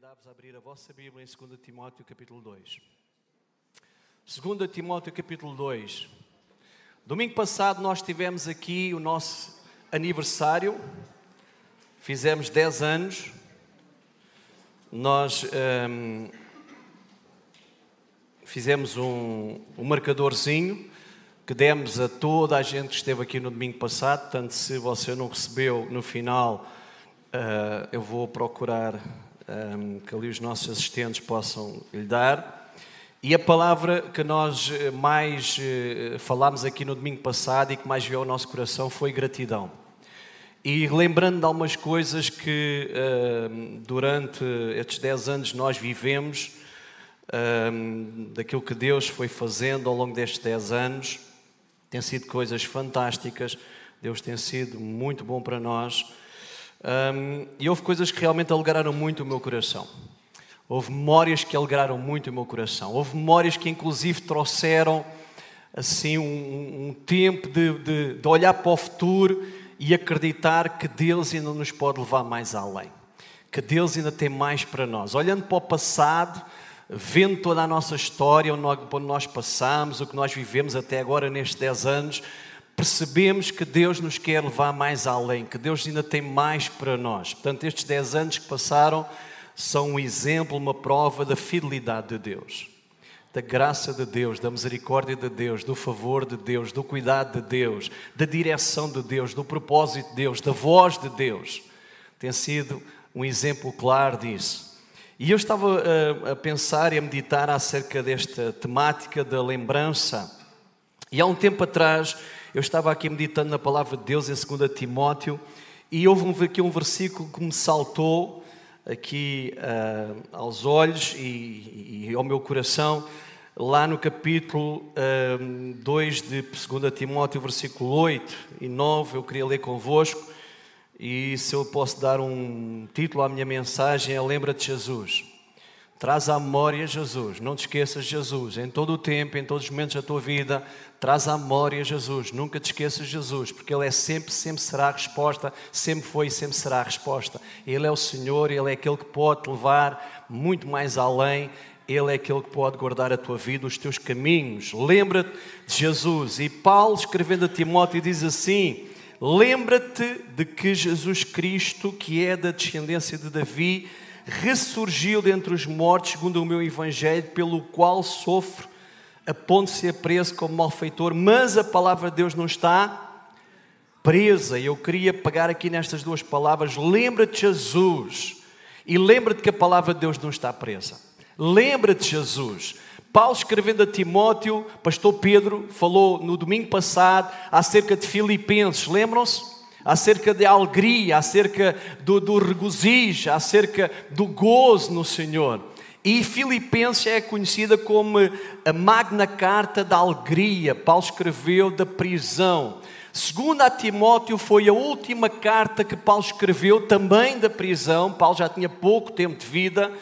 convidar-vos a abrir a vossa Bíblia em 2 Timóteo capítulo 2. 2 Timóteo capítulo 2. Domingo passado nós tivemos aqui o nosso aniversário, fizemos 10 anos. Nós hum, fizemos um, um marcadorzinho que demos a toda a gente que esteve aqui no domingo passado. Portanto, se você não recebeu no final, uh, eu vou procurar que ali os nossos assistentes possam lhe dar. E a palavra que nós eh, mais uh, falámos aqui no domingo passado e que mais veio ao nosso coração foi gratidão. E lembrando de algumas coisas que durante estes 10 anos nós vivemos, daquilo que Deus foi fazendo ao longo destes 10 anos, tem sido coisas fantásticas, Deus tem sido muito bom para nós. Um, e houve coisas que realmente alegraram muito o meu coração. Houve memórias que alegraram muito o meu coração. Houve memórias que, inclusive, trouxeram assim um, um tempo de, de, de olhar para o futuro e acreditar que Deus ainda nos pode levar mais além. Que Deus ainda tem mais para nós. Olhando para o passado, vendo toda a nossa história, onde nós passamos, o que nós vivemos até agora nestes 10 anos, percebemos que Deus nos quer levar mais além, que Deus ainda tem mais para nós. Portanto, estes 10 anos que passaram são um exemplo, uma prova da fidelidade de Deus, da graça de Deus, da misericórdia de Deus, do favor de Deus, do cuidado de Deus, da direção de Deus, do propósito de Deus, da voz de Deus. Tem sido um exemplo claro disso. E eu estava a, a pensar e a meditar acerca desta temática da lembrança. E há um tempo atrás eu estava aqui meditando na palavra de Deus em 2 Timóteo e houve aqui um versículo que me saltou aqui uh, aos olhos e, e, ao meu coração, lá no capítulo uh, ah, 2 de 2 Timóteo, versículo 8 e 9, eu queria ler convosco e se eu posso dar um título à minha mensagem é Lembra de Jesus. Traz à memória Jesus, não te esqueças de Jesus, em todo o tempo, em todos os momentos da tua vida, traz à memória Jesus, nunca te esqueças de Jesus, porque Ele é sempre, sempre será a resposta, sempre foi e sempre será a resposta. Ele é o Senhor, Ele é aquele que pode te levar muito mais além, Ele é aquele que pode guardar a tua vida, os teus caminhos. Lembra-te de Jesus. E Paulo, escrevendo a Timóteo, diz assim: Lembra-te de que Jesus Cristo, que é da descendência de Davi, ressurgiu dentre os mortos, segundo o meu evangelho, pelo qual sofro a ponto de ser preso como malfeitor, mas a palavra de Deus não está presa. Eu queria pegar aqui nestas duas palavras: lembra-te Jesus e lembra-te que a palavra de Deus não está presa. Lembra-te Jesus. Paulo escrevendo a Timóteo, pastor Pedro falou no domingo passado acerca de Filipenses, lembram-se? Acerca da alegria, acerca do, do regozijo, acerca do gozo no Senhor. E Filipenses é conhecida como a magna carta da alegria. Paulo escreveu da prisão. Segundo a Timóteo, foi a última carta que Paulo escreveu, também da prisão. Paulo já tinha pouco tempo de vida.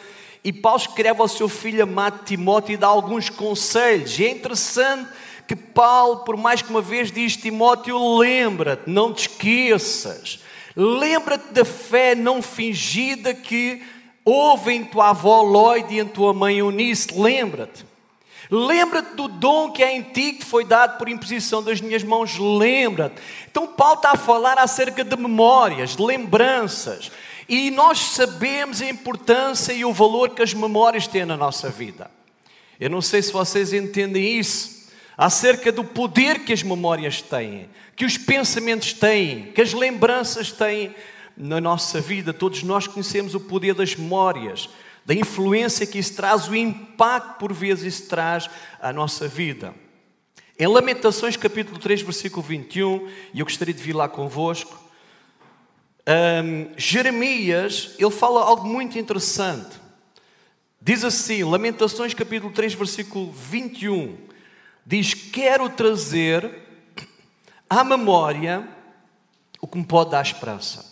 E Paulo escreve ao seu filho amado Timóteo e dá alguns conselhos. E é interessante que Paulo, por mais que uma vez diz, Timóteo, lembra-te, não te esqueças, lembra-te da fé não fingida que houve em tua avó Lloyd e em tua mãe Eunice, lembra-te. Lembra-te do dom que é em ti que foi dado por imposição das minhas mãos, lembra-te. Então Paulo está a falar acerca de memórias, de lembranças. E nós sabemos a importância e o valor que as memórias têm na nossa vida. Eu não sei se vocês entendem isso, acerca do poder que as memórias têm, que os pensamentos têm, que as lembranças têm na nossa vida. Todos nós conhecemos o poder das memórias, da influência que isso traz, o impacto por vezes isso traz à nossa vida. Em Lamentações capítulo 3, versículo 21, e eu gostaria de vir lá convosco, um, Jeremias, ele fala algo muito interessante. Diz assim, Lamentações capítulo 3, versículo 21, diz: Quero trazer à memória o que me pode dar esperança.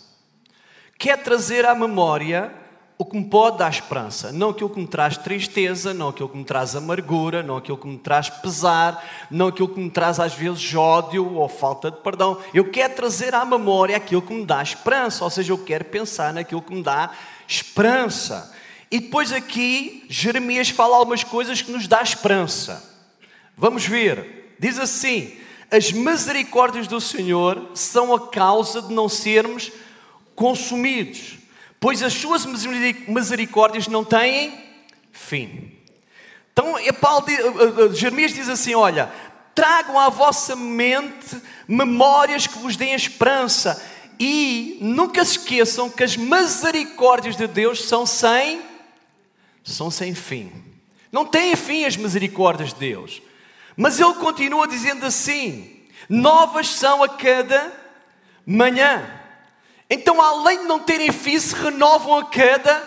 Quer trazer à memória o que me pode dar esperança, não aquilo que me traz tristeza, não aquilo que me traz amargura, não aquilo que me traz pesar, não aquilo que me traz às vezes ódio ou falta de perdão. Eu quero trazer à memória aquilo que me dá esperança, ou seja, eu quero pensar naquilo que me dá esperança. E depois aqui, Jeremias fala algumas coisas que nos dá esperança. Vamos ver. Diz assim: As misericórdias do Senhor são a causa de não sermos consumidos, pois as suas misericórdias não têm fim. Então, Paulo, Jeremias diz assim: Olha, tragam à vossa mente memórias que vos deem esperança e nunca se esqueçam que as misericórdias de Deus são sem são sem fim. Não têm fim as misericórdias de Deus. Mas ele continua dizendo assim: novas são a cada manhã. Então, além de não terem fim, se renovam a cada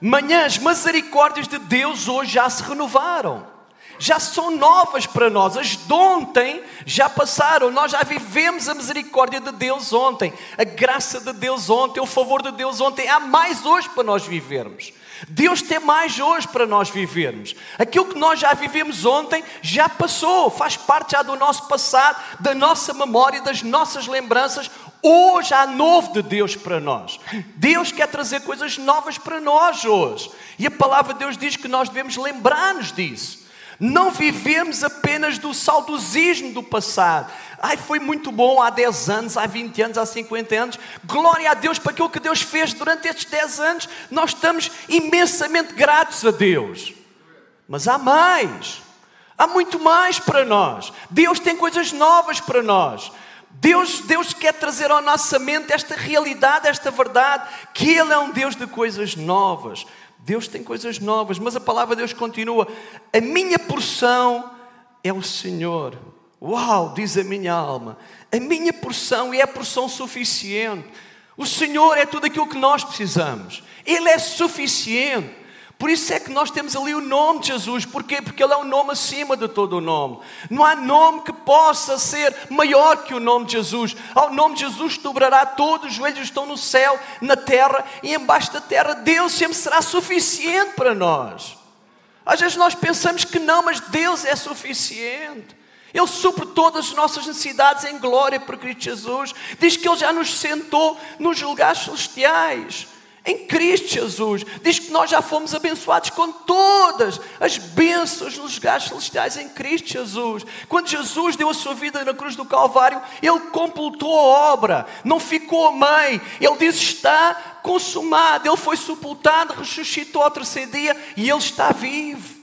manhã. As misericórdias de Deus hoje já se renovaram já são novas para nós. As de ontem já passaram. Nós já vivemos a misericórdia de Deus ontem, a graça de Deus ontem, o favor de Deus ontem. Há mais hoje para nós vivermos. Deus tem mais hoje para nós vivermos. Aquilo que nós já vivemos ontem já passou, faz parte já do nosso passado, da nossa memória, das nossas lembranças. Hoje há novo de Deus para nós. Deus quer trazer coisas novas para nós hoje. E a palavra de Deus diz que nós devemos lembrar-nos disso. Não vivemos apenas do saudosismo do passado. Ai, foi muito bom há 10 anos, há 20 anos, há 50 anos. Glória a Deus para aquilo que Deus fez durante estes 10 anos. Nós estamos imensamente gratos a Deus. Mas há mais. Há muito mais para nós. Deus tem coisas novas para nós. Deus, Deus quer trazer à nossa mente esta realidade, esta verdade, que Ele é um Deus de coisas novas. Deus tem coisas novas, mas a palavra de Deus continua. A minha porção é o Senhor. Uau, diz a minha alma. A minha porção é a porção suficiente. O Senhor é tudo aquilo que nós precisamos. Ele é suficiente. Por isso é que nós temos ali o nome de Jesus. Porquê? Porque Ele é o nome acima de todo o nome. Não há nome que possa ser maior que o nome de Jesus. Ao nome de Jesus dobrará todos os joelhos estão no céu, na terra e embaixo da terra. Deus sempre será suficiente para nós. Às vezes nós pensamos que não, mas Deus é suficiente. Ele supre todas as nossas necessidades em glória por Cristo Jesus. Diz que Ele já nos sentou nos lugares celestiais em Cristo Jesus. Diz que nós já fomos abençoados com todas as bênçãos nos lugares celestiais em Cristo Jesus. Quando Jesus deu a sua vida na cruz do Calvário, Ele completou a obra, não ficou a mãe. Ele diz: está consumado. Ele foi sepultado, ressuscitou ao terceiro dia e Ele está vivo.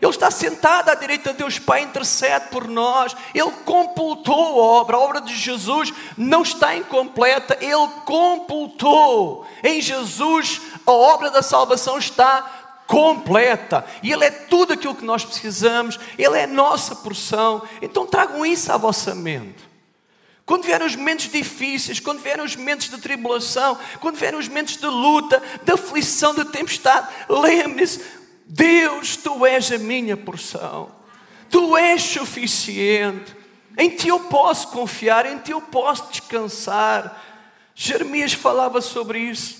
Ele está sentado à direita de Deus Pai, intercede por nós. Ele completou a obra. A obra de Jesus não está incompleta, ele completou. Em Jesus, a obra da salvação está completa. E Ele é tudo aquilo que nós precisamos, Ele é nossa porção. Então tragam isso à vossa mente. Quando vierem os momentos difíceis, quando vierem os momentos de tribulação, quando vierem os momentos de luta, de aflição, de tempestade, lembre-se: Deus, tu és a minha porção, tu és suficiente, em ti eu posso confiar, em ti eu posso descansar. Jeremias falava sobre isso,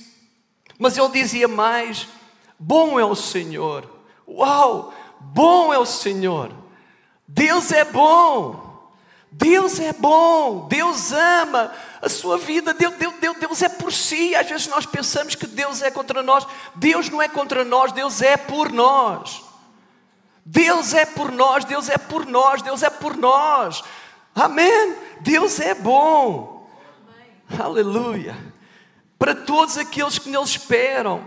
mas ele dizia mais: Bom é o Senhor, uau, bom é o Senhor, Deus é bom. Deus é bom, Deus ama a sua vida, Deus, Deus, Deus, é por si. Às vezes nós pensamos que Deus é contra nós. Deus não é contra nós, Deus é por nós. Deus é por nós, Deus é por nós, Deus é por nós. Amém? Deus é bom. Amém. Aleluia. Para todos aqueles que nele esperam,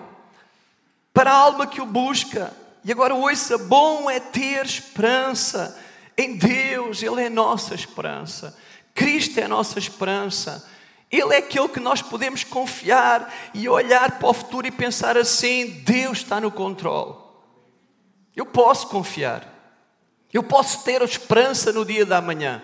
para a alma que o busca. E agora ouça: bom é ter esperança em Deus, Ele é nossa esperança. Cristo é a nossa esperança. Ele é aquele que nós podemos confiar e olhar para o futuro e pensar assim: Deus está no controle. Eu posso confiar. Eu posso ter esperança no dia da manhã.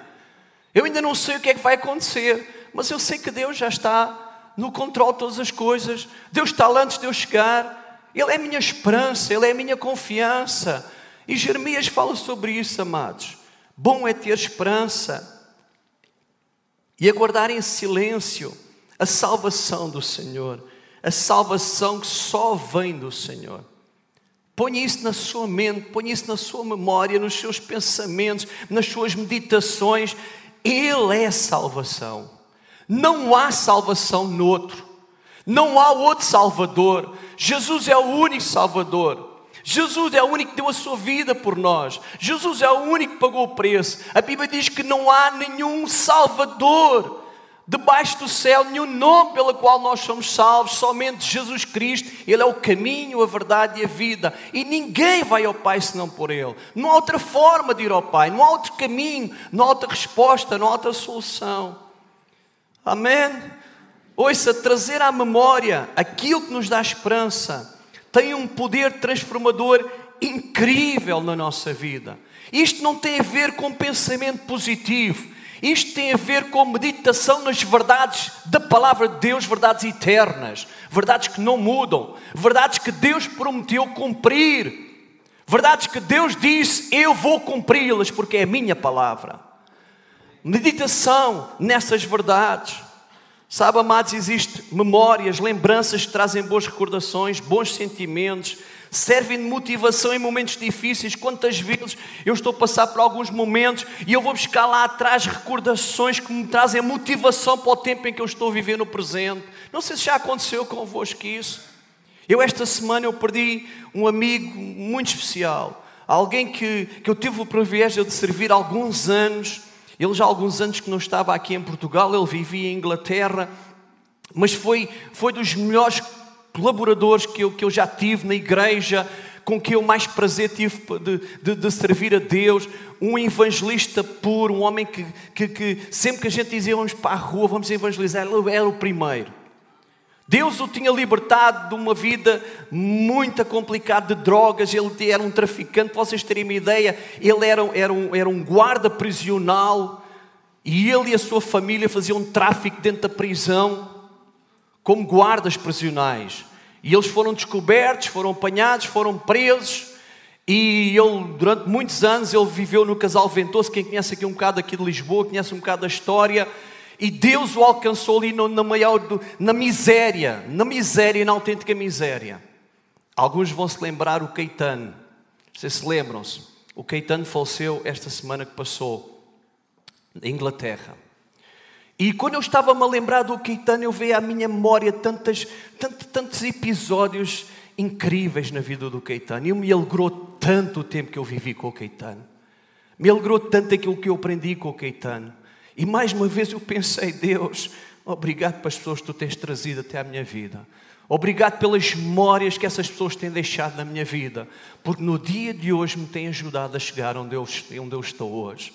Eu ainda não sei o que é que vai acontecer, mas eu sei que Deus já está no controle de todas as coisas. Deus está lá antes de eu chegar. Ele é a minha esperança, Ele é a minha confiança. E Jeremias fala sobre isso, amados. Bom é ter esperança e aguardar em silêncio a salvação do Senhor, a salvação que só vem do Senhor. Ponha isso na sua mente, ponha isso na sua memória, nos seus pensamentos, nas suas meditações. Ele é salvação. Não há salvação no outro. Não há outro Salvador. Jesus é o único Salvador. Jesus é o único que deu a sua vida por nós. Jesus é o único que pagou o preço. A Bíblia diz que não há nenhum Salvador debaixo do céu, nenhum nome pelo qual nós somos salvos, somente Jesus Cristo. Ele é o caminho, a verdade e a vida. E ninguém vai ao Pai senão por Ele. Não há outra forma de ir ao Pai, não há outro caminho, não há outra resposta, não há outra solução. Amém? Ouça, trazer à memória aquilo que nos dá esperança tem um poder transformador incrível na nossa vida. Isto não tem a ver com pensamento positivo. Isto tem a ver com meditação nas verdades da palavra de Deus, verdades eternas, verdades que não mudam, verdades que Deus prometeu cumprir, verdades que Deus disse: Eu vou cumpri-las porque é a minha palavra. Meditação nessas verdades. Sabe, amados, existe memórias, lembranças que trazem boas recordações, bons sentimentos, servem de motivação em momentos difíceis. Quantas vezes eu estou a passar por alguns momentos e eu vou buscar lá atrás recordações que me trazem motivação para o tempo em que eu estou a viver no presente. Não sei se já aconteceu convosco isso. Eu esta semana eu perdi um amigo muito especial, alguém que, que eu tive o privilégio de servir alguns anos. Ele já há alguns anos que não estava aqui em Portugal, ele vivia em Inglaterra, mas foi, foi dos melhores colaboradores que eu, que eu já tive na igreja, com que eu mais prazer tive de, de, de, servir a Deus, um evangelista puro, um homem que, que, que, sempre que a gente dizia vamos para a rua, vamos evangelizar, ele era o primeiro. Deus o tinha libertado de uma vida muito complicada de drogas, ele era um traficante, vocês terem uma ideia, ele era, era, um, era um guarda prisional e ele e a sua família faziam tráfico dentro da prisão como guardas prisionais. E eles foram descobertos, foram apanhados, foram presos. E ele, durante muitos anos, ele viveu no Casal Ventoso. Quem conhece aqui um bocado aqui de Lisboa, conhece um bocado da história. E Deus o alcançou ali na maior, na miséria, na miséria, na autêntica miséria. Alguns vão se lembrar o Caetano. Vocês se lembram-se? O Caetano faleceu esta semana que passou, na Inglaterra. E quando eu estava-me a lembrar do Caetano, eu veio à minha memória tantas, tantos, tantos episódios incríveis na vida do Caetano. E me alegrou tanto o tempo que eu vivi com o Caetano. Me alegrou tanto aquilo que eu aprendi com o Caetano. E mais uma vez eu pensei, Deus, obrigado pelas pessoas que tu tens trazido até à minha vida. Obrigado pelas memórias que essas pessoas têm deixado na minha vida. Porque no dia de hoje me têm ajudado a chegar onde eu, onde eu estou hoje.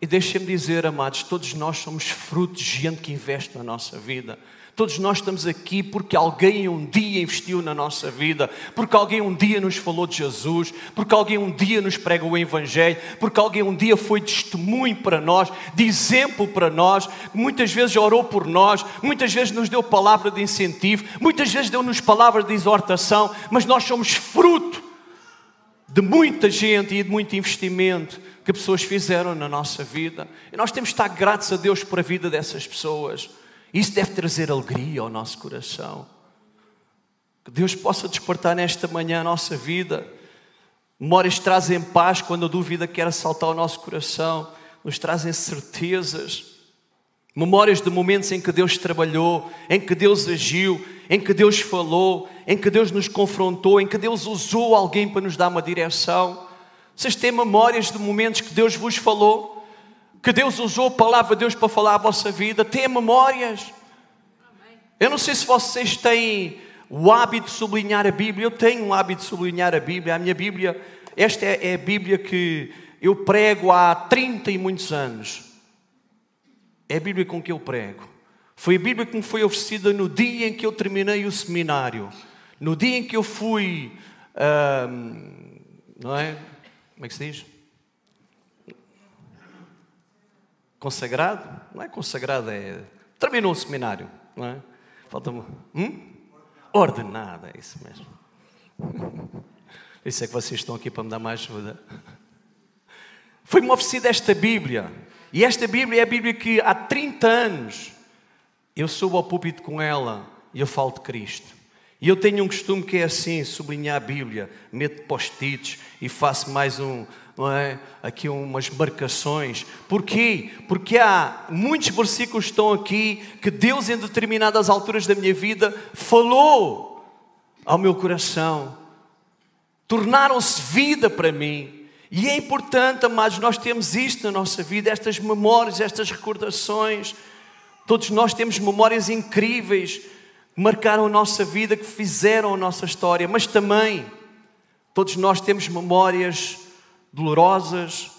E deixem-me dizer, amados, todos nós somos fruto de gente que investe na nossa vida. Todos nós estamos aqui porque alguém um dia investiu na nossa vida, porque alguém um dia nos falou de Jesus, porque alguém um dia nos pregou o Evangelho, porque alguém um dia foi testemunho para nós, de exemplo para nós, muitas vezes orou por nós, muitas vezes nos deu palavra de incentivo, muitas vezes deu-nos palavras de exortação, mas nós somos fruto de muita gente e de muito investimento que pessoas fizeram na nossa vida. E nós temos de estar gratos a Deus por a vida dessas pessoas. Isso deve trazer alegria ao nosso coração. Que Deus possa despertar nesta manhã a nossa vida. Memórias trazem paz quando a dúvida quer assaltar o nosso coração, nos trazem certezas. Memórias de momentos em que Deus trabalhou, em que Deus agiu, em que Deus falou, em que Deus nos confrontou, em que Deus usou alguém para nos dar uma direção. Vocês têm memórias de momentos que Deus vos falou? Que Deus usou a palavra de Deus para falar a vossa vida? Têm memórias? Eu não sei se vocês têm o hábito de sublinhar a Bíblia. Eu tenho um hábito de sublinhar a Bíblia. A minha Bíblia, esta é, é a Bíblia que eu prego há 30 e muitos anos. É a Bíblia com que eu prego. Foi a Bíblia que me foi oferecida no dia em que eu terminei o seminário. No dia em que eu fui, não é? Como é que se diz? Consagrado? Não é consagrado, é. Terminou o seminário, não é? Falta. Hum? Ordenado, é isso mesmo. Isso é que vocês estão aqui para me dar mais ajuda. Foi-me oferecida esta Bíblia. E esta Bíblia é a Bíblia que há 30 anos eu subo ao púlpito com ela e eu falo de Cristo. E eu tenho um costume que é assim, sublinhar a Bíblia, meto post-its e faço mais um, não é? Aqui umas marcações. Porquê? Porque há muitos versículos que estão aqui que Deus em determinadas alturas da minha vida falou ao meu coração, tornaram-se vida para mim. E é importante, amados, nós temos isto na nossa vida, estas memórias, estas recordações. Todos nós temos memórias incríveis marcaram a nossa vida, que fizeram a nossa história, mas também todos nós temos memórias dolorosas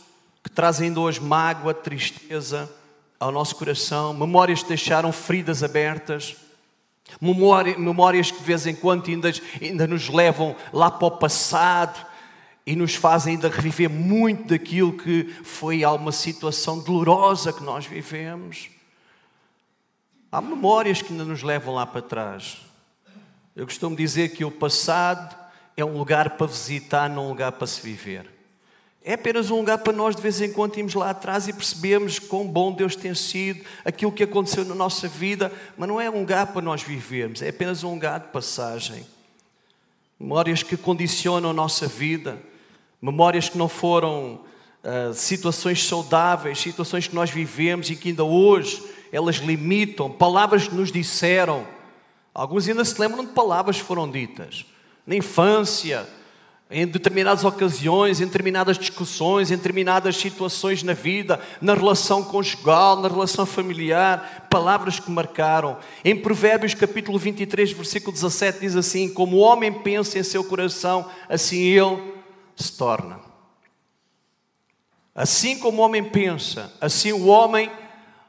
que trazem hoje mágoa, tristeza ao nosso coração, memórias que deixaram feridas abertas. Memórias que de vez em quando ainda, ainda nos levam lá para o passado e nos fazem ainda reviver muito daquilo que foi alguma situação dolorosa que nós vivemos. Há memórias que ainda nos levam lá para trás. Eu costumo dizer que o passado é um lugar para visitar, não um lugar para se viver. É apenas um lugar para nós de vez em quando irmos lá atrás e percebermos quão bom Deus tem sido, aquilo que aconteceu na nossa vida, mas não é um lugar para nós vivermos, é apenas um lugar de passagem. Memórias que condicionam a nossa vida, memórias que não foram uh, situações saudáveis, situações que nós vivemos e que ainda hoje elas limitam, palavras que nos disseram. Alguns ainda se lembram de palavras que foram ditas na infância, em determinadas ocasiões, em determinadas discussões, em determinadas situações na vida, na relação conjugal, na relação familiar, palavras que marcaram. Em Provérbios capítulo 23, versículo 17 diz assim: Como o homem pensa em seu coração, assim ele se torna. Assim como o homem pensa, assim o homem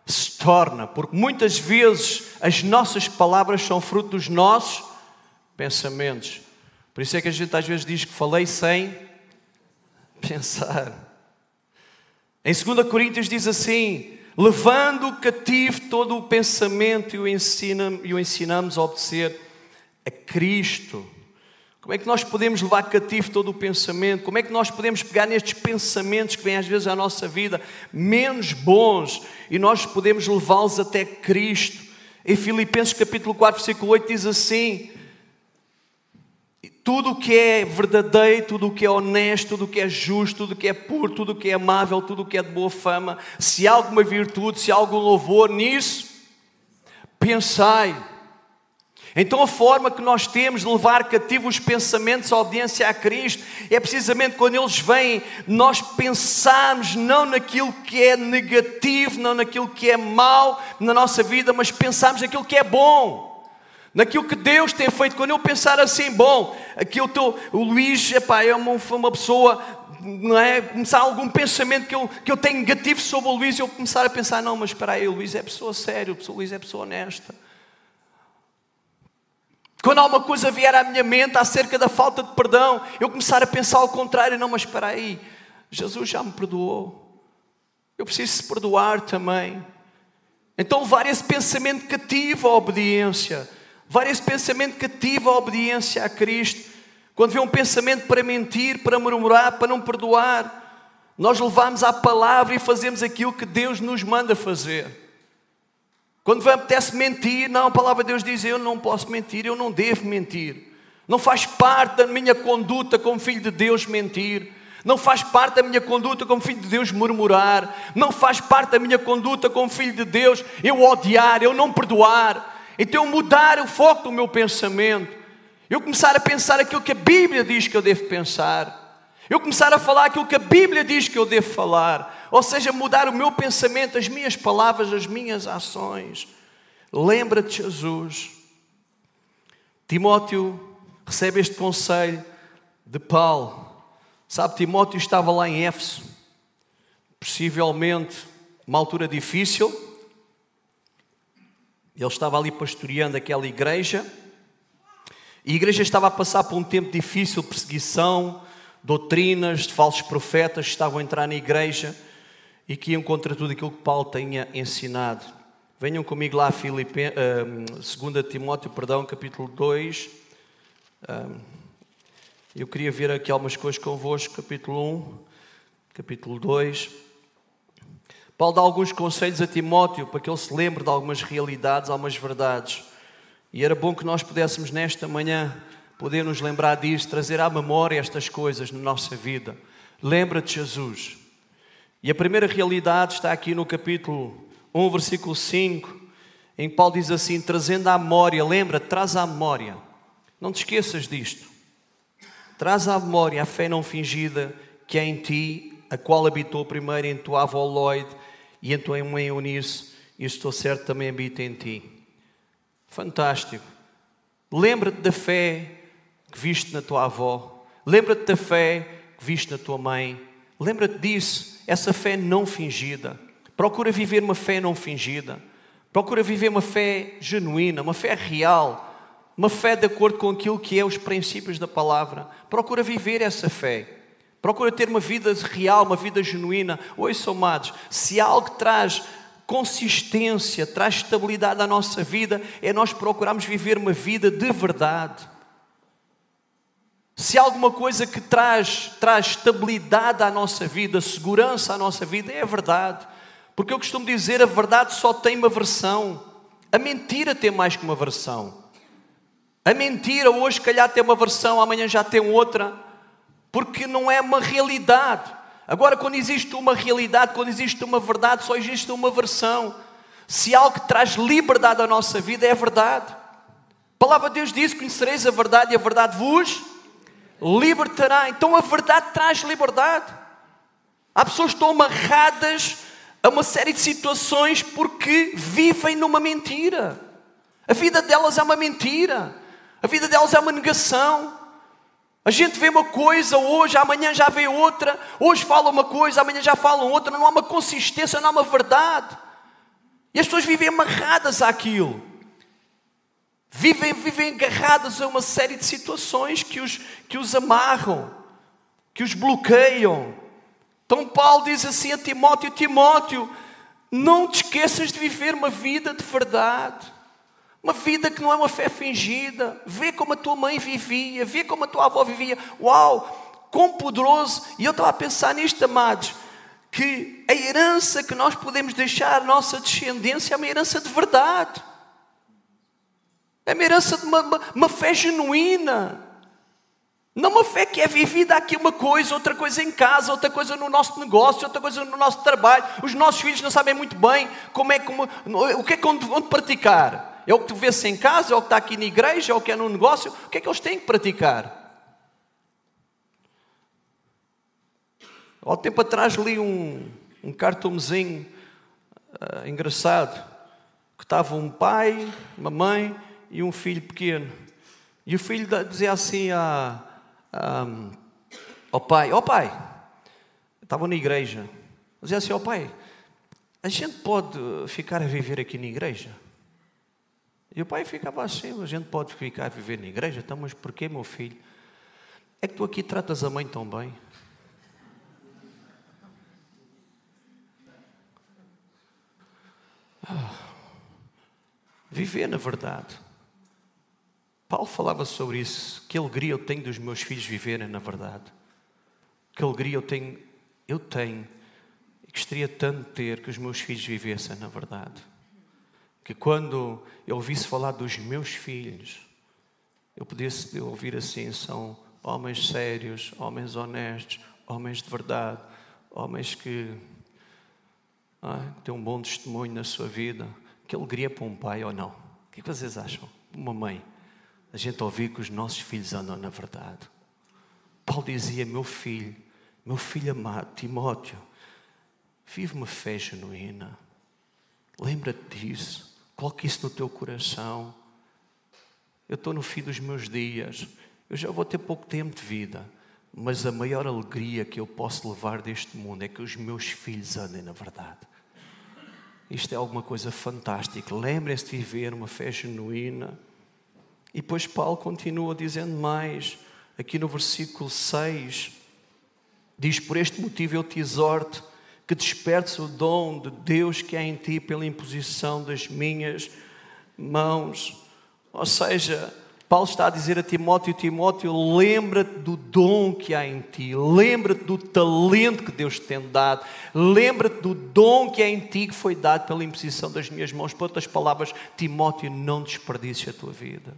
se torna, porque muitas vezes as nossas palavras são fruto dos nossos pensamentos. Por isso é que a gente às vezes diz que falei sem pensar. Em 2 Coríntios diz assim: levando cativo todo o pensamento e o, ensina, e o ensinamos a obedecer a Cristo. Como é que nós podemos levar cativo todo o pensamento? Como é que nós podemos pegar nestes pensamentos que vêm às vezes à nossa vida, menos bons, e nós podemos levá-los até Cristo? Em Filipenses capítulo 4, versículo 8 diz assim: tudo o que é verdadeiro, tudo o que é honesto, tudo o que é justo, tudo o que é puro, tudo o que é amável, tudo o que é de boa fama, se há alguma virtude, se há algum louvor nisso, pensai. Então, a forma que nós temos de levar cativo os pensamentos à obediência a Cristo é precisamente quando eles vêm, nós pensamos não naquilo que é negativo, não naquilo que é mau na nossa vida, mas pensamos naquilo que é bom naquilo que Deus tem feito. Quando eu pensar assim, bom, aqui eu estou, o Luís epá, é uma, uma pessoa, não é? Começar algum pensamento que eu, que eu tenho negativo sobre o Luís, eu começar a pensar, não, mas espera aí, o Luís é pessoa séria, o Luís é pessoa honesta. Quando alguma coisa vier à minha mente acerca da falta de perdão, eu começar a pensar ao contrário, não, mas espera aí, Jesus já me perdoou. Eu preciso se perdoar também. Então levar esse pensamento cativo à obediência. Vários pensamentos cativam a obediência a Cristo. Quando vê um pensamento para mentir, para murmurar, para não perdoar, nós levamos à palavra e fazemos aquilo que Deus nos manda fazer. Quando vem apetece mentir, não, a palavra de Deus diz: Eu não posso mentir, eu não devo mentir. Não faz parte da minha conduta como filho de Deus mentir. Não faz parte da minha conduta como filho de Deus murmurar. Não faz parte da minha conduta como filho de Deus eu odiar, eu não perdoar. Então eu mudar o foco do meu pensamento, eu começar a pensar aquilo que a Bíblia diz que eu devo pensar, eu começar a falar aquilo que a Bíblia diz que eu devo falar, ou seja, mudar o meu pensamento, as minhas palavras, as minhas ações. Lembra de Jesus. Timóteo recebe este conselho de Paulo. Sabe, Timóteo estava lá em Éfeso, possivelmente uma altura difícil, ele estava ali pastoreando aquela igreja. E a igreja estava a passar por um tempo difícil, perseguição, doutrinas de falsos profetas estavam a entrar na igreja e que iam contra tudo aquilo que Paulo tinha ensinado. Venham comigo lá a Filipe, uh, 2 Timóteo, perdão, capítulo 2. Uh, eu queria ver aqui algumas coisas convosco, capítulo 1, capítulo 2. Paulo dá alguns conselhos a Timóteo para que ele se lembre de algumas realidades, algumas verdades. E era bom que nós pudéssemos nesta manhã poder nos lembrar disso, trazer à memória estas coisas na nossa vida. Lembra de Jesus. E a primeira realidade está aqui no capítulo 1, versículo 5, em que Paulo diz assim: trazendo à memória, lembra, traz à memória Não te esqueças disto. Traz à memória a fé não fingida que é em ti, a qual habitou primeiro em tua avó Lloyd e em tua mãe Eunice, e estou certo também habita em ti. Fantástico. Lembra-te da fé que viste na tua avó. Lembra-te da fé que viste na tua mãe. Lembra-te disso, essa fé não fingida. Procura viver uma fé não fingida. Procura viver uma fé genuína, uma fé real, uma fé de acordo com aquilo que é os princípios da palavra. Procura viver essa fé. Procura ter uma vida real, uma vida genuína. Oi, amados, se algo traz consistência, traz estabilidade à nossa vida, é nós procurarmos viver uma vida de verdade. Se há alguma coisa que traz, traz estabilidade à nossa vida, segurança à nossa vida, é a verdade. Porque eu costumo dizer, a verdade só tem uma versão. A mentira tem mais que uma versão. A mentira hoje, calhar, tem uma versão, amanhã já tem outra. Porque não é uma realidade. Agora, quando existe uma realidade, quando existe uma verdade, só existe uma versão. Se algo que traz liberdade à nossa vida é a verdade. A palavra de Deus diz: Conhecereis a verdade e a verdade vos libertará. Então a verdade traz liberdade. Há pessoas que estão amarradas a uma série de situações porque vivem numa mentira. A vida delas é uma mentira. A vida delas é uma negação. A gente vê uma coisa hoje, amanhã já vê outra. Hoje fala uma coisa, amanhã já falam outra. Não há uma consistência, não há uma verdade. E as pessoas vivem amarradas àquilo. Vivem, vivem agarradas a uma série de situações que os, que os amarram, que os bloqueiam. Então Paulo diz assim a Timóteo: Timóteo, não te esqueças de viver uma vida de verdade. Uma vida que não é uma fé fingida. Vê como a tua mãe vivia, vê como a tua avó vivia. Uau, quão poderoso! E eu estava a pensar nisto, amados, que a herança que nós podemos deixar à nossa descendência é uma herança de verdade. É uma herança de uma, uma, fé genuína. Não uma fé que é vivida aqui uma coisa, outra coisa em casa, outra coisa no nosso negócio, outra coisa no nosso trabalho. Os nossos filhos não sabem muito bem como é como, o que é que onde praticar. É o que tu vês em casa, é o que está aqui na igreja, é o que é no negócio. O que é que eles têm que praticar? Há tempo atrás li um, um uh, engraçado que estava um pai, uma mãe e um filho pequeno. E o filho dizia assim a, a, ao pai: Ó oh pai, estava na igreja, dizia assim: Ó oh pai, a gente pode ficar a viver aqui na igreja? E o pai ficava assim: A gente pode ficar a viver na igreja? Então, mas porquê, meu filho? É que tu aqui tratas a mãe tão bem. Ah, viver na verdade. Paulo falava sobre isso. Que alegria eu tenho dos meus filhos viverem na verdade. Que alegria eu tenho, eu tenho, e gostaria tanto de ter que os meus filhos vivessem na verdade. Que quando eu ouvisse falar dos meus filhos, eu pudesse ouvir assim: são homens sérios, homens honestos, homens de verdade, homens que ah, têm um bom testemunho na sua vida. Que alegria para um pai ou não? O que vocês acham? Uma mãe a gente ouvir que os nossos filhos andam na verdade. Paulo dizia: Meu filho, meu filho amado, Timóteo, vive uma fé genuína. Lembra-te disso. Coloque isso no teu coração. Eu estou no fim dos meus dias. Eu já vou ter pouco tempo de vida. Mas a maior alegria que eu posso levar deste mundo é que os meus filhos andem na verdade. Isto é alguma coisa fantástica. Lembrem-se de viver uma fé genuína. E depois Paulo continua dizendo mais, aqui no versículo 6, diz: Por este motivo eu te exorto que despertes o dom de Deus que há em ti pela imposição das minhas mãos. Ou seja, Paulo está a dizer a Timóteo: Timóteo, lembra-te do dom que há em ti, lembra-te do talento que Deus te tem dado, lembra-te do dom que há em ti que foi dado pela imposição das minhas mãos. Por outras palavras, Timóteo, não desperdice a tua vida.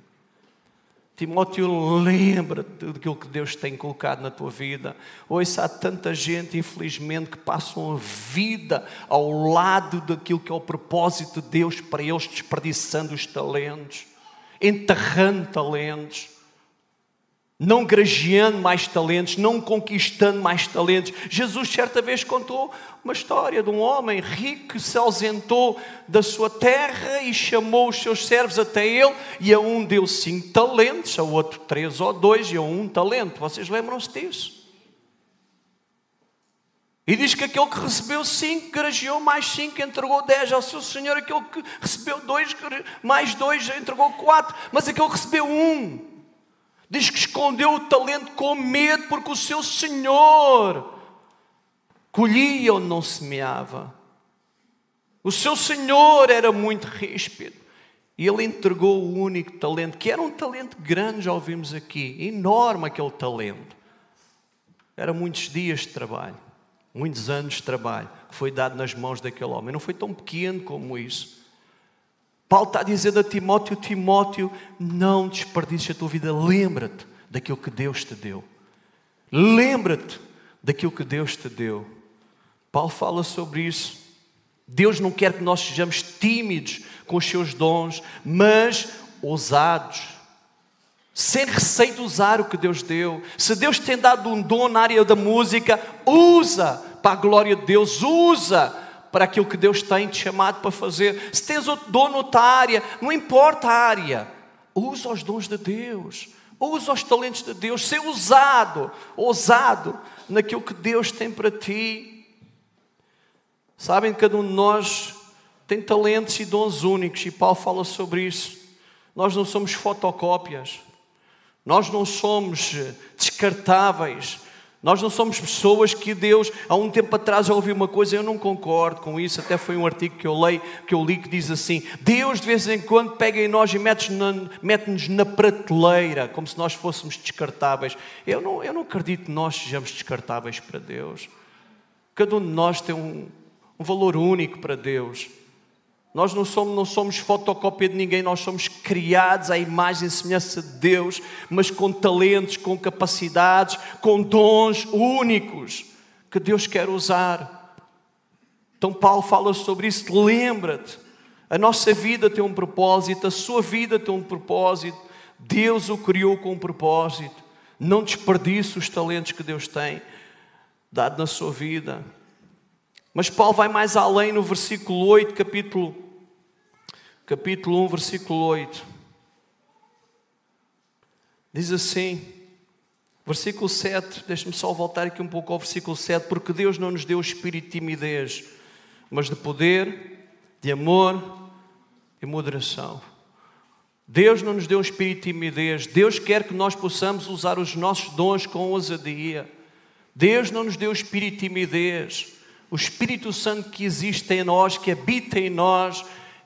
Timóteo, lembra-te daquilo que Deus tem colocado na tua vida. Hoje há tanta gente, infelizmente, que passam a vida ao lado daquilo que é o propósito de Deus para eles, desperdiçando os talentos, enterrando talentos. Não grajeando mais talentos, não conquistando mais talentos. Jesus, certa vez, contou uma história de um homem rico que se ausentou da sua terra e chamou os seus servos até ele, e a um deu cinco talentos, a outro três ou dois, e a um talento. Vocês lembram-se disso? E diz que aquele que recebeu cinco, grajeou mais cinco, entregou dez ao seu senhor. Aquele que recebeu dois, mais dois, entregou quatro. Mas aquele que recebeu um, diz que escondeu o talento com medo, porque o seu senhor colhia onde não semeava. O seu senhor era muito ríspido. E ele entregou o único talento, que era um talento grande, já ouvimos aqui, enorme aquele talento. Era muitos dias de trabalho muitos anos de trabalho que foi dado nas mãos daquele homem. Não foi tão pequeno como isso. Paulo está dizendo a Timóteo: Timóteo, não desperdices a tua vida. Lembra-te daquilo que Deus te deu. Lembra-te daquilo que Deus te deu. Paulo fala sobre isso. Deus não quer que nós sejamos tímidos com os seus dons, mas ousados, sem receio de usar o que Deus deu. Se Deus tem dado um dom na área da música, usa para a glória de Deus, usa para aquilo que Deus tem te chamado para fazer. Se tens outro dom noutra área, não importa a área, usa os dons de Deus, usa os talentos de Deus, ser usado, ousado naquilo que Deus tem para ti. Sabem, cada um de nós tem talentos e dons únicos, e Paulo fala sobre isso. Nós não somos fotocópias, nós não somos descartáveis, nós não somos pessoas que Deus, há um tempo atrás eu ouvi uma coisa, eu não concordo com isso, até foi um artigo que eu leio, que eu li que diz assim: Deus de vez em quando pega em nós e mete-nos na, prateleira, como se nós fôssemos descartáveis. Eu não, eu não acredito que nós sejamos descartáveis para Deus. Cada um de nós tem um, um valor único para Deus. Nós não somos, não somos fotocópia de ninguém, nós somos criados à imagem e semelhança de Deus, mas com talentos, com capacidades, com dons únicos que Deus quer usar. Então, Paulo fala sobre isso. Lembra-te, a nossa vida tem um propósito, a sua vida tem um propósito. Deus o criou com um propósito. Não desperdice os talentos que Deus tem dado na sua vida. Mas Paulo vai mais além no versículo 8, capítulo capítulo 1, versículo 8. Diz assim, versículo 7, deixe-me só voltar aqui um pouco ao versículo 7, porque Deus não nos deu espírito de timidez, mas de poder, de amor e moderação. Deus não nos deu um espírito de timidez, Deus quer que nós possamos usar os nossos dons com ousadia. Deus não nos deu espírito de timidez. O Espírito Santo que existe em nós, que habita em nós,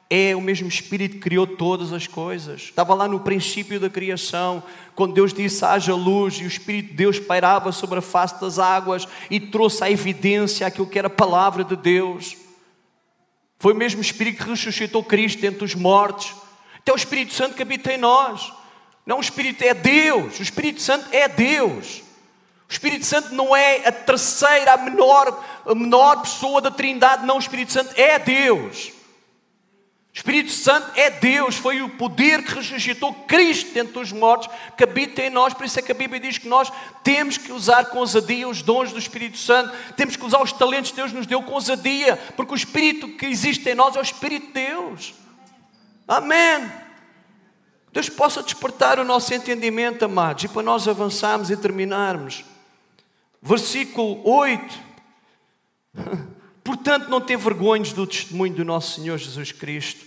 é o mesmo Espírito que criou todas as coisas. Estava lá no princípio da criação, quando Deus disse haja luz e o Espírito de Deus pairava sobre a face das águas e trouxe à evidência aquilo que era a palavra de Deus. Foi o mesmo Espírito que ressuscitou Cristo entre os mortos. Até o Espírito Santo que habita em nós. Não, o Espírito é Deus. O Espírito Santo é Deus. O Espírito Santo não é a terceira, a menor, a menor pessoa da Trindade. Não, o Espírito Santo é Deus. O Espírito Santo é Deus, foi o poder que ressuscitou Cristo dentro dos mortos, que habita em nós. Por isso é que a Bíblia diz que nós temos que usar com ousadia os dons do Espírito Santo, temos que usar os talentos que Deus nos deu com ousadia, porque o Espírito que existe em nós é o Espírito de Deus. Amém. Deus possa despertar o nosso entendimento, amados, e para nós avançarmos e terminarmos. Versículo 8. Portanto, não te vergonhas do testemunho do nosso Senhor Jesus Cristo,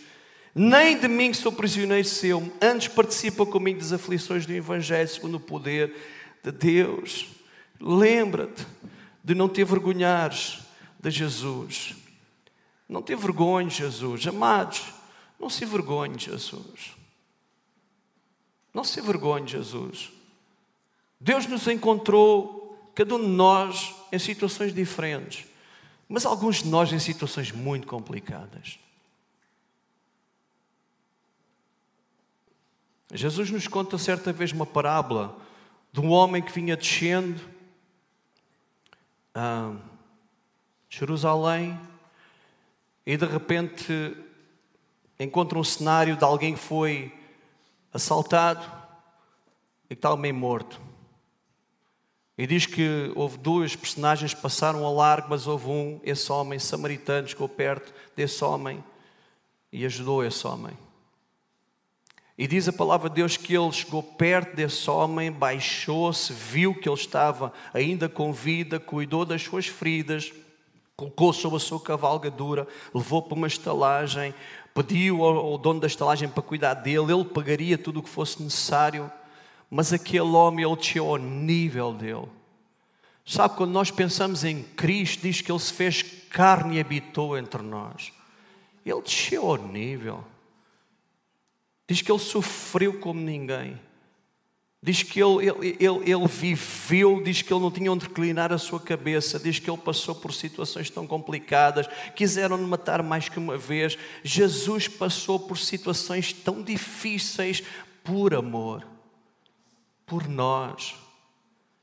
nem de mim que sou prisioneiro seu, antes participa comigo das aflições do Evangelho segundo o poder de Deus. Lembra-te de não te vergonhares de Jesus. Não te vergonhe, Jesus. Amados, não se vergonhe, Jesus. Não se vergonhe, Jesus. Deus nos encontrou, cada um de nós, em situações diferentes mas alguns de nós em situações muito complicadas. Jesus nos conta certa vez uma parábola de um homem que vinha descendo a Jerusalém e de repente encontra um cenário de alguém que foi assaltado e que está meio morto. E diz que houve dois personagens que passaram ao largo, mas houve um, esse homem samaritano, chegou perto desse homem e ajudou esse homem. E diz a palavra de Deus que ele chegou perto desse homem, baixou-se, viu que ele estava ainda com vida, cuidou das suas feridas, colocou sobre a sua cavalgadura, levou para uma estalagem, pediu ao dono da estalagem para cuidar dele, ele pagaria tudo o que fosse necessário, mas aquele homem, ele desceu ao nível dele. Sabe, quando nós pensamos em Cristo, diz que ele se fez carne e habitou entre nós. Ele desceu ao nível. Diz que ele sofreu como ninguém. Diz que ele, ele, ele, ele, viveu, diz que ele não tinha onde reclinar a sua cabeça, diz que ele passou por situações tão complicadas, quiseram matar mais que uma vez. Jesus passou por situações tão difíceis por amor, por nós.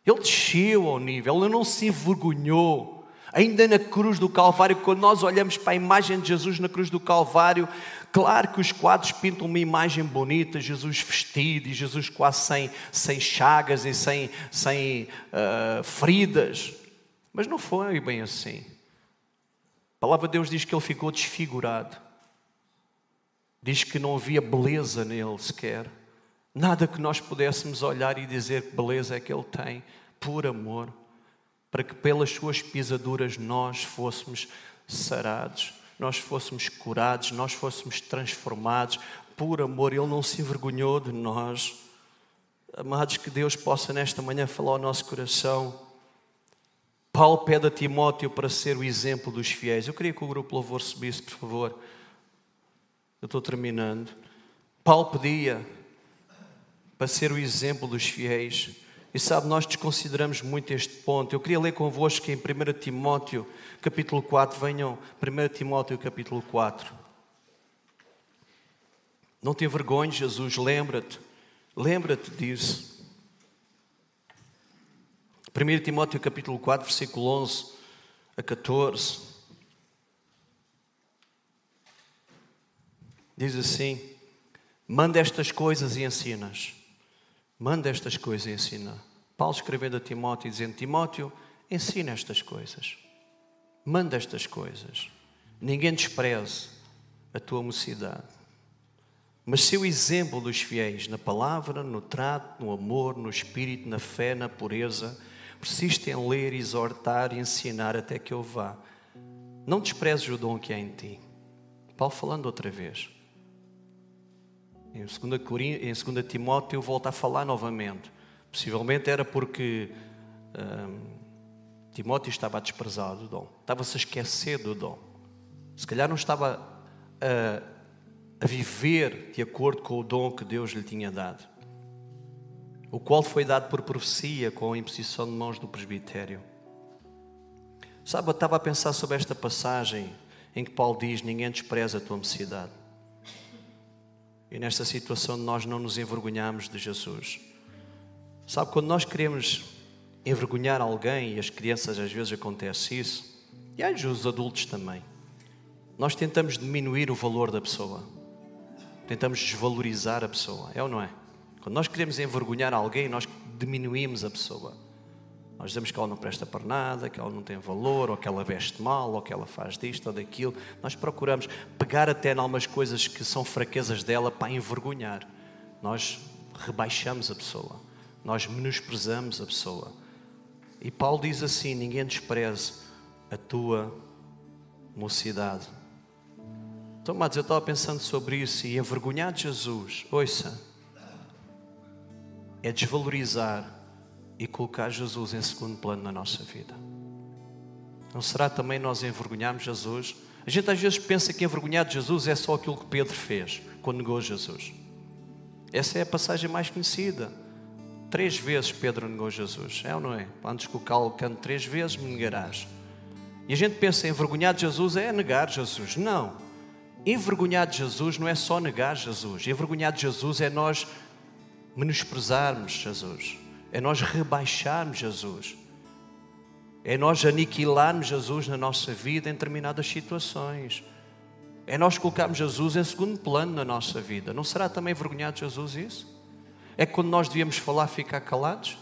Ele desceu ao nível, ele não se envergonhou. Ainda na cruz do Calvário, quando nós olhamos para a imagem de Jesus na cruz do Calvário, Claro que os quadros pintam uma imagem bonita, Jesus vestido e Jesus quase sem, sem chagas e sem, sem uh, feridas, mas não foi bem assim. A palavra de Deus diz que ele ficou desfigurado, diz que não havia beleza nele sequer, nada que nós pudéssemos olhar e dizer que beleza é que ele tem, por amor, para que pelas suas pisaduras nós fôssemos sarados nós fôssemos curados, nós fôssemos transformados por amor. Ele não se envergonhou de nós. Amados, que Deus possa nesta manhã falar ao nosso coração. Paulo pede a Timóteo para ser o exemplo dos fiéis. Eu queria que o grupo Louvor subisse, por favor. Eu estou terminando. Paulo pedia para ser o exemplo dos fiéis. E sabe, nós desconsideramos muito este ponto. Eu queria ler convosco em 1 Timóteo, capítulo 4. Venham, 1 Timóteo, capítulo 4. Não te envergonhes, Jesus, lembra-te. Lembra-te disso. 1 Timóteo, capítulo 4, versículo 11 a 14. Diz assim: Manda estas coisas e ensinas Manda estas coisas e ensina. Paulo escrevendo a Timóteo, dizendo: Timóteo, ensina estas coisas. Manda estas coisas. Ninguém despreze a tua mocidade. Mas seu exemplo dos fiéis na palavra, no trato, no amor, no espírito, na fé, na pureza, persiste em ler, exortar e ensinar até que eu vá. Não desprezes o dom que há em ti. Paulo falando outra vez. Em 2, em 2 Timóteo volta a falar novamente. Possivelmente era porque hum, Timóteo estava desprezado do dom, estava-se a esquecer do dom. Se calhar não estava a, a viver de acordo com o dom que Deus lhe tinha dado, o qual foi dado por profecia com a imposição de mãos do presbitério. Sabe, eu estava a pensar sobre esta passagem em que Paulo diz: Ninguém despreza a tua mocidade. E nesta situação nós não nos envergonhamos de Jesus. Sabe, quando nós queremos envergonhar alguém, e as crianças às vezes acontece isso, e às vezes os adultos também, nós tentamos diminuir o valor da pessoa. Tentamos desvalorizar a pessoa, é ou não é? Quando nós queremos envergonhar alguém, nós diminuímos a pessoa. Nós dizemos que ela não presta para nada, que ela não tem valor, ou que ela veste mal, ou que ela faz disto ou daquilo. Nós procuramos pegar até em algumas coisas que são fraquezas dela para envergonhar. Nós rebaixamos a pessoa, nós menosprezamos a pessoa. E Paulo diz assim: ninguém despreze a tua mocidade. Então, mas eu estava pensando sobre isso e envergonhar Jesus, ouça, é desvalorizar e colocar Jesus em segundo plano na nossa vida. Não será também nós envergonharmos Jesus? A gente às vezes pensa que envergonhar de Jesus é só aquilo que Pedro fez quando negou Jesus. Essa é a passagem mais conhecida. Três vezes Pedro negou Jesus, é ou não é? Antes que o calo cante três vezes, me negarás. E a gente pensa envergonhar de Jesus é negar Jesus. Não. Envergonhar de Jesus não é só negar Jesus. Envergonhar de Jesus é nós menosprezarmos Jesus é nós rebaixarmos Jesus, é nós aniquilarmos Jesus na nossa vida em determinadas situações, é nós colocarmos Jesus em segundo plano na nossa vida. Não será também vergonhado Jesus isso? É quando nós devíamos falar, ficar calados?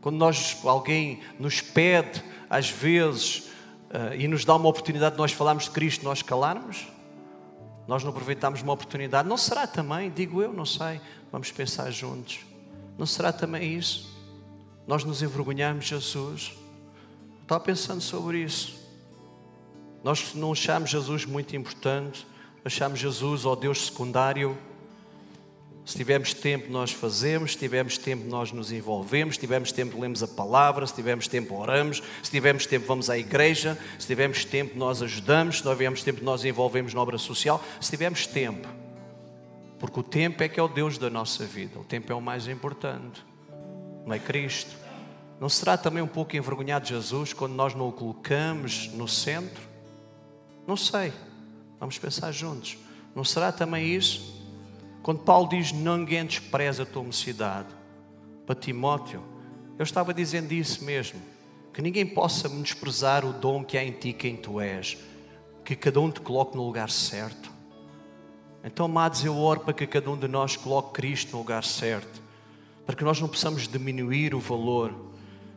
Quando nós, alguém nos pede, às vezes, uh, e nos dá uma oportunidade de nós falarmos de Cristo, nós calarmos? Nós não aproveitamos uma oportunidade? Não será também, digo eu, não sei, vamos pensar juntos. Não será também isso? Nós nos envergonhamos Jesus? Estava pensando sobre isso. Nós não achamos Jesus muito importante, achamos Jesus, ó Deus, secundário. Se tivermos tempo, nós fazemos, se tivermos tempo, nós nos envolvemos, se tivermos tempo, lemos a palavra, se tivermos tempo, oramos, se tivermos tempo, vamos à igreja, se tivermos tempo, nós ajudamos, se tivermos tempo, nós envolvemos na obra social, se tivermos tempo. Porque o tempo é que é o Deus da nossa vida, o tempo é o mais importante, não é Cristo. Não será também um pouco envergonhado Jesus quando nós não o colocamos no centro? Não sei, vamos pensar juntos. Não será também isso? Quando Paulo diz: Ninguém despreza a tua mocidade, para Timóteo, eu estava dizendo isso mesmo. Que ninguém possa menosprezar o dom que há em ti, quem tu és. Que cada um te coloque no lugar certo. Então, amados, eu oro para que cada um de nós coloque Cristo no lugar certo. Para que nós não possamos diminuir o valor.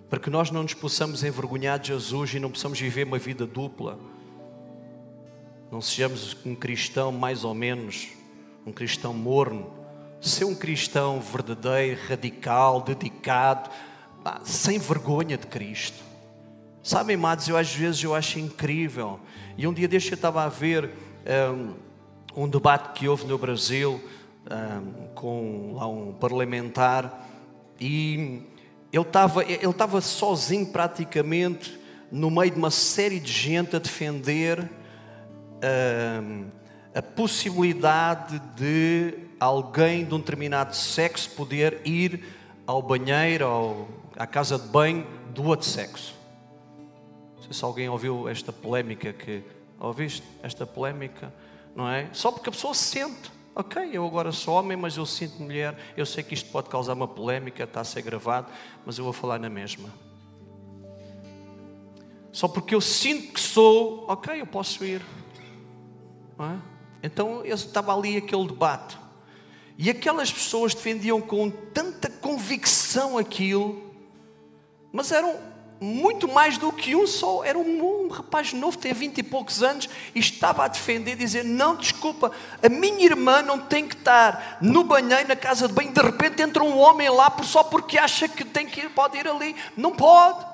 Para que nós não nos possamos envergonhar de Jesus e não possamos viver uma vida dupla. Não sejamos um cristão mais ou menos um cristão morno, ser um cristão verdadeiro, radical, dedicado, sem vergonha de Cristo. Sabem, amados, eu às vezes eu acho incrível. E um dia deste eu estava a ver um, um debate que houve no Brasil um, com lá um parlamentar e ele estava, ele estava sozinho praticamente no meio de uma série de gente a defender um, a possibilidade de alguém de um determinado sexo poder ir ao banheiro ou à casa de banho do outro sexo. Não sei se alguém ouviu esta polémica que ouviste esta polémica, não é? Só porque a pessoa se sente, ok, eu agora sou homem, mas eu sinto mulher, eu sei que isto pode causar uma polémica, está a ser gravado, mas eu vou falar na mesma. Só porque eu sinto que sou, ok, eu posso ir. É? Então estava ali aquele debate. E aquelas pessoas defendiam com tanta convicção aquilo, mas eram muito mais do que um só. Era um, um rapaz novo, tem vinte e poucos anos, e estava a defender, dizer: Não, desculpa, a minha irmã não tem que estar no banheiro, na casa de banho. De repente entra um homem lá só porque acha que tem que ir, pode ir ali. Não pode.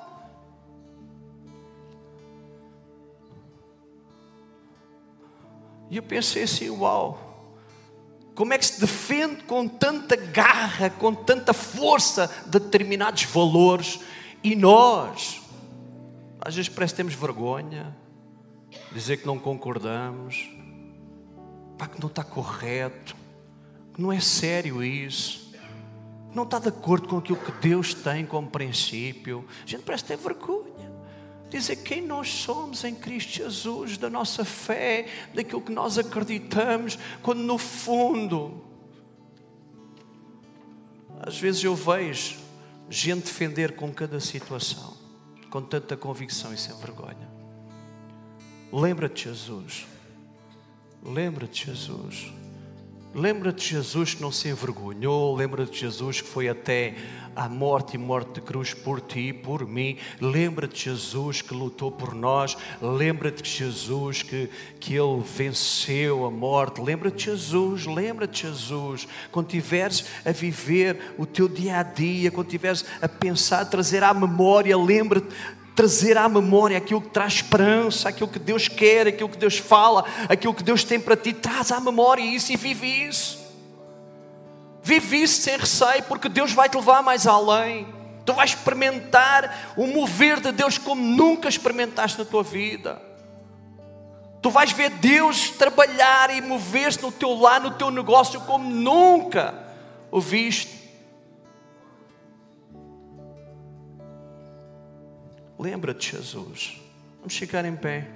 E eu pensei assim: uau, como é que se defende com tanta garra, com tanta força determinados valores e nós, às vezes parece que temos vergonha, dizer que não concordamos, pá, que não está correto, que não é sério isso, não está de acordo com aquilo que Deus tem como princípio. A gente parece ter vergonha dizer quem nós somos em Cristo Jesus, da nossa fé, daquilo que nós acreditamos, quando no fundo, às vezes eu vejo gente defender com cada situação, com tanta convicção e sem vergonha. Lembra-te, Jesus. Lembra-te, Jesus. Lembra-te de Jesus que não se envergonhou, lembra-te de Jesus que foi até à morte e morte de cruz por ti e por mim. Lembra-te de Jesus que lutou por nós, lembra-te de Jesus que, que Ele venceu a morte. Lembra-te de Jesus, lembra-te de Jesus. Quando estiveres a viver o teu dia a dia, quando estiveres a pensar, a trazer à memória, lembra-te trazer à memória aquilo que traz esperança, aquilo que Deus quer, aquilo que Deus fala, aquilo que Deus tem para ti, traz à memória isso e vive isso. Vive isso sem receio, porque Deus vai te levar mais além. Tu vais experimentar o mover de Deus como nunca experimentaste na tua vida. Tu vais ver Deus trabalhar e mover-se no teu lar, no teu negócio, como nunca o viste. Lembra-te, Jesus. Vamos ficar em pé.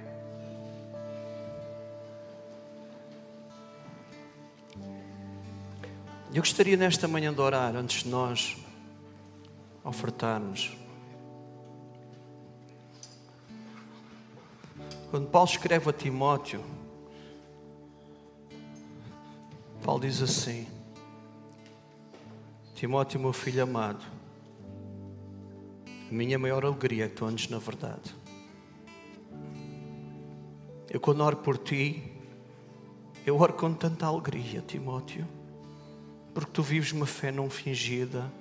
Eu gostaria nesta manhã de orar antes de nós ofertarmos. Quando Paulo escreve a Timóteo, Paulo diz assim: Timóteo, meu filho amado, minha maior alegria é que tu andes na verdade. Eu, quando oro por ti, eu oro com tanta alegria, Timóteo, porque tu vives uma fé não fingida.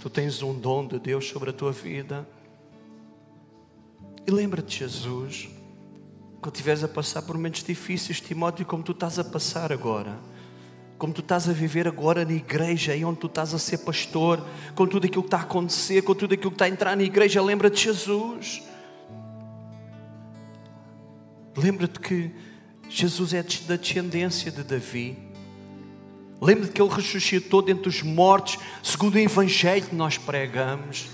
Tu tens um dom de Deus sobre a tua vida. E lembra-te, Jesus, quando estiveres a passar por momentos difíceis, Timóteo, como tu estás a passar agora, como tu estás a viver agora na igreja, aí onde tu estás a ser pastor, com tudo aquilo que está a acontecer, com tudo aquilo que está a entrar na igreja, lembra-te, Jesus. Lembra-te que Jesus é da descendência de Davi. Lembra-te que ele ressuscitou dentre os mortos, segundo o Evangelho que nós pregamos.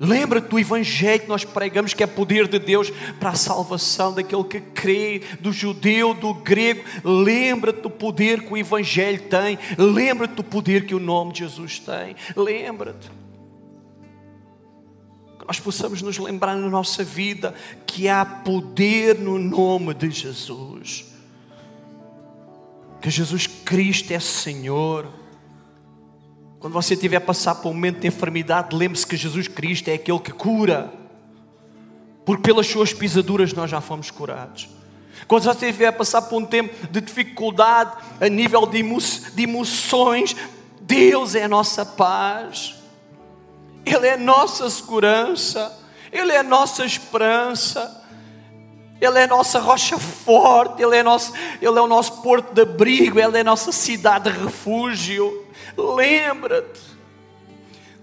Lembra-te do Evangelho que nós pregamos, que é poder de Deus para a salvação daquele que crê, do judeu, do grego. Lembra-te do poder que o Evangelho tem. Lembra-te do poder que o nome de Jesus tem. Lembra-te que nós possamos nos lembrar na nossa vida que há poder no nome de Jesus. Que Jesus Cristo é Senhor. Quando você estiver a passar por um momento de enfermidade, lembre-se que Jesus Cristo é aquele que cura. Porque pelas suas pisaduras nós já fomos curados. Quando você estiver a passar por um tempo de dificuldade a nível de, emo de emoções, Deus é a nossa paz. Ele é nossa segurança, Ele é nossa esperança, Ele é nossa rocha forte, Ele é, nosso, Ele é o nosso porto de abrigo, Ele é a nossa cidade de refúgio. Lembra-te.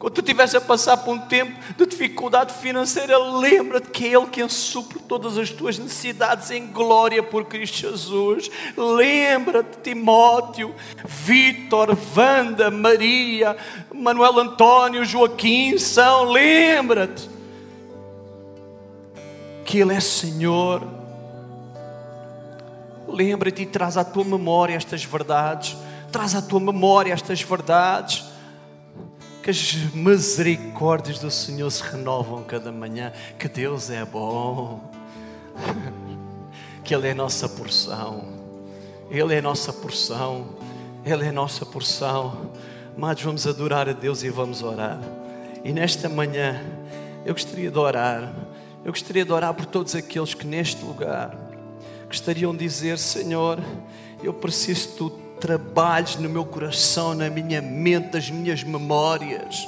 Quando tu estiveres a passar por um tempo de dificuldade financeira, lembra-te que é Ele quem supre todas as tuas necessidades em glória por Cristo Jesus. Lembra-te, Timóteo, Vítor, Wanda, Maria, Manuel Antônio, Joaquim, São, lembra-te que Ele é Senhor. Lembra-te e traz à tua memória estas verdades. Traz à tua memória estas verdades que as misericórdias do Senhor se renovam cada manhã, que Deus é bom, que Ele é nossa porção, Ele é nossa porção, Ele é nossa porção. Amados, vamos adorar a Deus e vamos orar. E nesta manhã, eu gostaria de orar, eu gostaria de orar por todos aqueles que neste lugar gostariam de dizer: Senhor, eu preciso de tu trabalhes no meu coração, na minha mente, nas minhas memórias.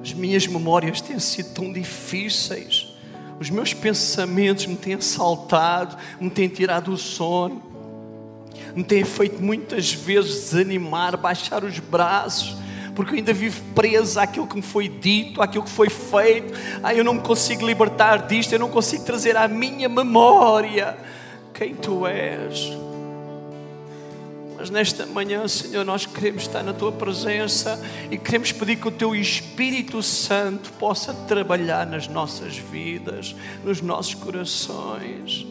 As minhas memórias têm sido tão difíceis. Os meus pensamentos me têm assaltado, me têm tirado o sono, me têm feito muitas vezes desanimar, baixar os braços, porque eu ainda vivo preso àquilo que me foi dito, àquilo que foi feito. Ah, eu não me consigo libertar disto, eu não consigo trazer à minha memória quem tu és. Mas nesta manhã, Senhor, nós queremos estar na tua presença e queremos pedir que o teu Espírito Santo possa trabalhar nas nossas vidas, nos nossos corações.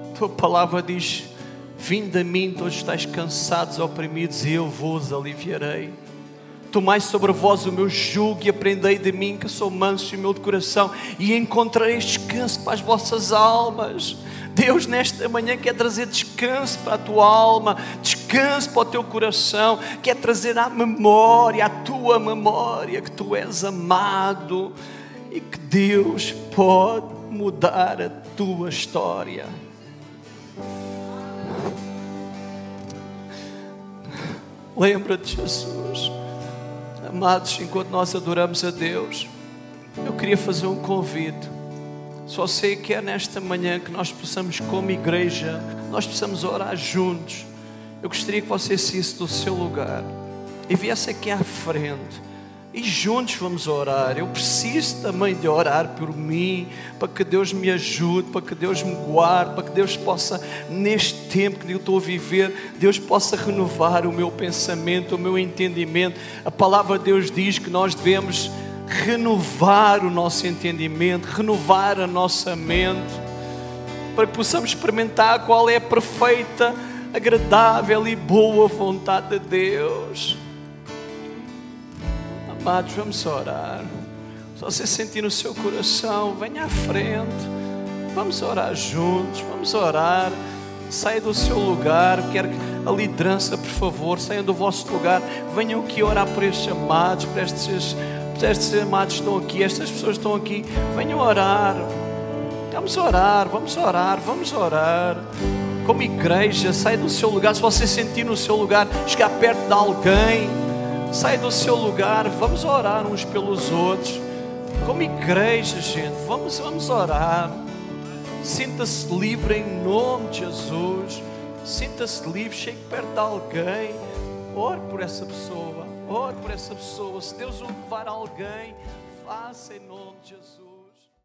A tua palavra diz: Vinde a mim, todos estáis cansados, oprimidos, e eu vos aliviarei. Tomai sobre vós o meu jugo e aprendei de mim, que sou manso e humilde de coração, e encontrareis descanso para as vossas almas. Deus, nesta manhã, quer trazer descanso para a tua alma, descanso para o teu coração, quer trazer à memória, à tua memória, que tu és amado e que Deus pode mudar a tua história. Lembra-te, Jesus, amados, enquanto nós adoramos a Deus, eu queria fazer um convite só sei que é nesta manhã que nós possamos, como igreja, nós possamos orar juntos. Eu gostaria que você saísse do seu lugar e viesse aqui à frente. E juntos vamos orar. Eu preciso também de orar por mim, para que Deus me ajude, para que Deus me guarde, para que Deus possa, neste tempo que eu estou a viver, Deus possa renovar o meu pensamento, o meu entendimento. A palavra de Deus diz que nós devemos renovar o nosso entendimento, renovar a nossa mente, para que possamos experimentar qual é a perfeita, agradável e boa vontade de Deus. Amados, vamos orar. Se você sentir no seu coração, venha à frente. Vamos orar juntos, vamos orar. Saia do seu lugar. Quero a liderança, por favor, saiam do vosso lugar, venham aqui orar por estes amados, por estes, por estes amados que estão aqui, estas pessoas que estão aqui, venham orar. Vamos orar, vamos orar, vamos orar. Como igreja, sai do seu lugar. Se você sentir no seu lugar, chegar perto de alguém, sai do seu lugar. Vamos orar uns pelos outros. Como igreja, gente, vamos, vamos orar. Sinta-se livre em nome de Jesus. Sinta-se livre, chegue perto de alguém. Ore por essa pessoa. Ore por essa pessoa. Se Deus o levar a alguém, faça em nome de Jesus.